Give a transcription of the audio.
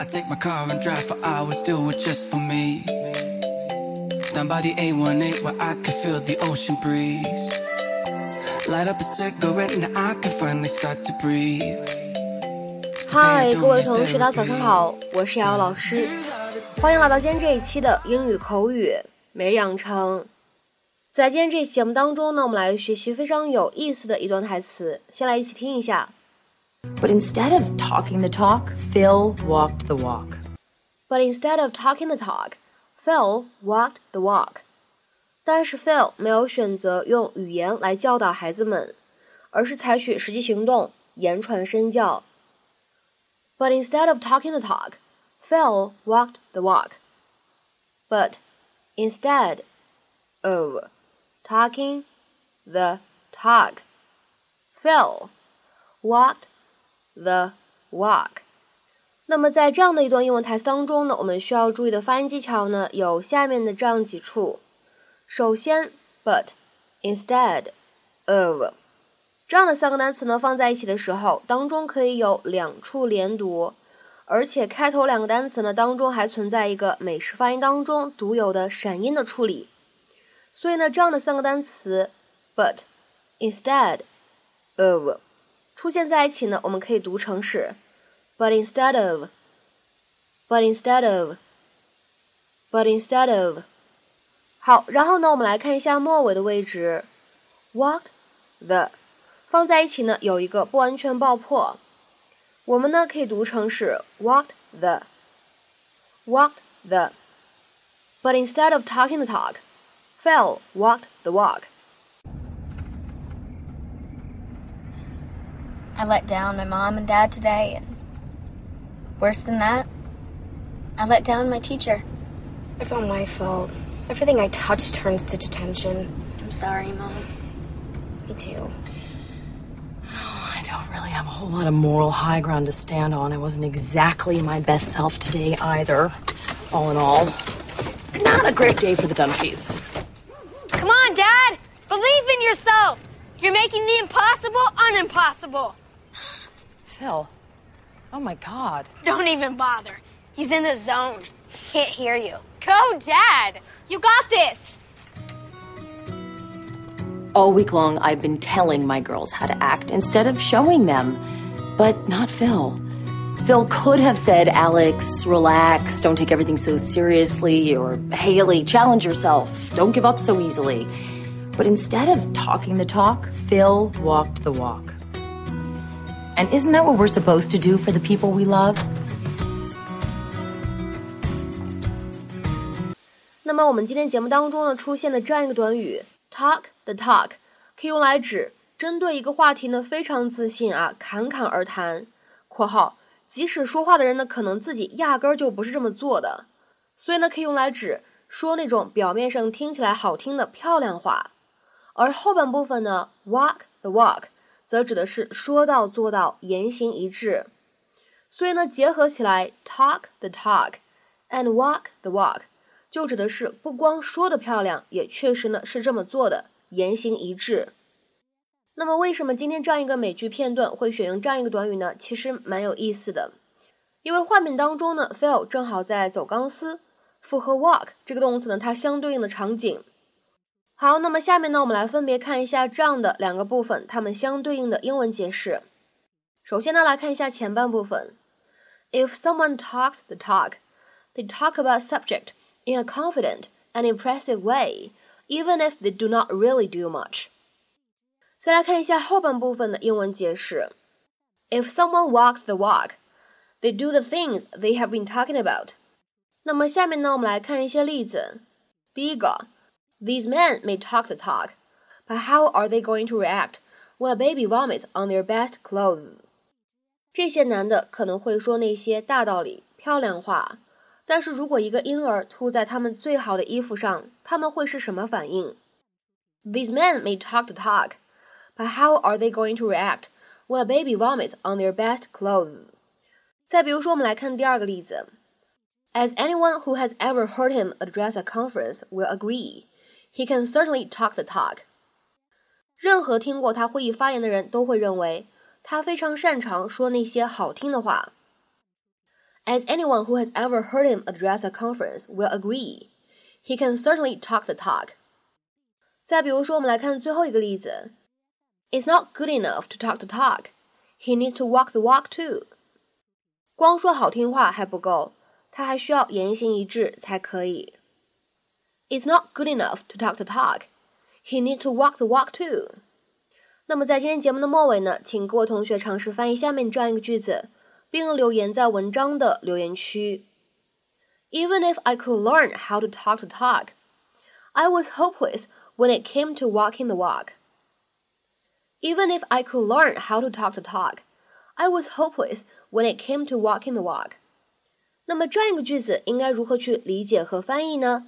I take my car and drive for hours, do it just for me. Down by the A18 where I can feel the ocean breeze. Light up a cigarette and I can finally start to breathe. 嗨，各位同学，大家早上好，我是瑶老师，欢迎来到今天这一期的英语口语每日养成。在今天这期节目当中呢，我们来学习非常有意思的一段台词，先来一起听一下。But instead of talking the talk, Phil walked the walk. But instead of talking the talk, Phil walked the walk. 但是 Phil 没有选择用语言来教导孩子们，而是采取实际行动，言传身教。But instead of talking the talk, Phil walked the walk. But instead of talking the talk, Phil walked the walk。那么在这样的一段英文台词当中呢，我们需要注意的发音技巧呢，有下面的这样几处。首先，but、instead、of 这样的三个单词呢放在一起的时候，当中可以有两处连读，而且开头两个单词呢当中还存在一个美式发音当中独有的闪音的处理。所以呢，这样的三个单词，but、instead、of 出现在一起呢，我们可以读成是 but instead of，but instead of，but instead of。好，然后呢，我们来看一下末尾的位置，walked the。放在一起呢，有一个不完全爆破，我们呢可以读成是 walked the，walked the。But instead of talking the talk, Phil walked the walk. I let down my mom and dad today, and worse than that, I let down my teacher. It's all my fault. Everything I touch turns to detention. I'm sorry, Mom. Me too oh, I don't really have a whole lot of moral high ground to stand on. I wasn't exactly my best self today either. All in all, not a great day for the Dunphys. Come on, Dad! Believe in yourself! You're making the impossible unimpossible! Phil. Oh my god. Don't even bother. He's in the zone. He can't hear you. Go, Dad! You got this! All week long, I've been telling my girls how to act instead of showing them. But not Phil. Phil could have said, Alex, relax, don't take everything so seriously, or Haley, challenge yourself, don't give up so easily. But instead of talking the talk, Phil walked the walk. And isn't that what we're supposed to do for the people we love? 那么我们今天节目当中呢出现的这样一个短语 talk the talk 可以用来指针对一个话题呢非常自信啊，侃侃而谈。（括号即使说话的人呢可能自己压根儿就不是这么做的，所以呢可以用来指说那种表面上听起来好听的漂亮话。而后半部分呢 walk the walk 则指的是说到做到，言行一致。所以呢结合起来 talk the talk and walk the walk。就指的是不光说的漂亮，也确实呢是这么做的，言行一致。那么为什么今天这样一个美剧片段会选用这样一个短语呢？其实蛮有意思的，因为画面当中呢，Phil 正好在走钢丝，符合 walk 这个动词呢它相对应的场景。好，那么下面呢我们来分别看一下这样的两个部分，它们相对应的英文解释。首先呢来看一下前半部分，If someone talks the talk, they talk about subject. in a confident and impressive way, even if they do not really do much. 再来看一下后半部分的英文解释。If someone walks the walk, they do the things they have been talking about. 那么下面呢，我们来看一些例子。第一个 ，These men may talk the talk, but how are they going to react when a baby vomits on their best clothes？这些男的可能会说那些大道理、漂亮话。但是如果一个婴儿吐在他们最好的衣服上，他们会是什么反应？These men may talk the talk, but how are they going to react when a baby vomits on their best clothes？再比如说，我们来看第二个例子。As anyone who has ever heard him address a conference will agree, he can certainly talk the talk. 任何听过他会议发言的人都会认为，他非常擅长说那些好听的话。 As anyone who has ever heard him address a conference will agree, he can certainly talk the talk. 再比如说，我们来看最后一个例子：It's not good enough to talk the talk. He needs to walk the walk too. 光说好听话还不够，他还需要言行一致才可以。 It's not good enough to talk the talk. He needs to walk the walk too. 那么在今天节目的末尾呢，请各位同学尝试翻译下面这样一个句子，并留言在文章的留言区。Even if I could learn how to talk the talk, I was hopeless when it came to walking the walk. Even if I could learn how to talk the talk, I was hopeless when it came to walking the walk. 那么这样一个句子应该如何去理解和翻译呢？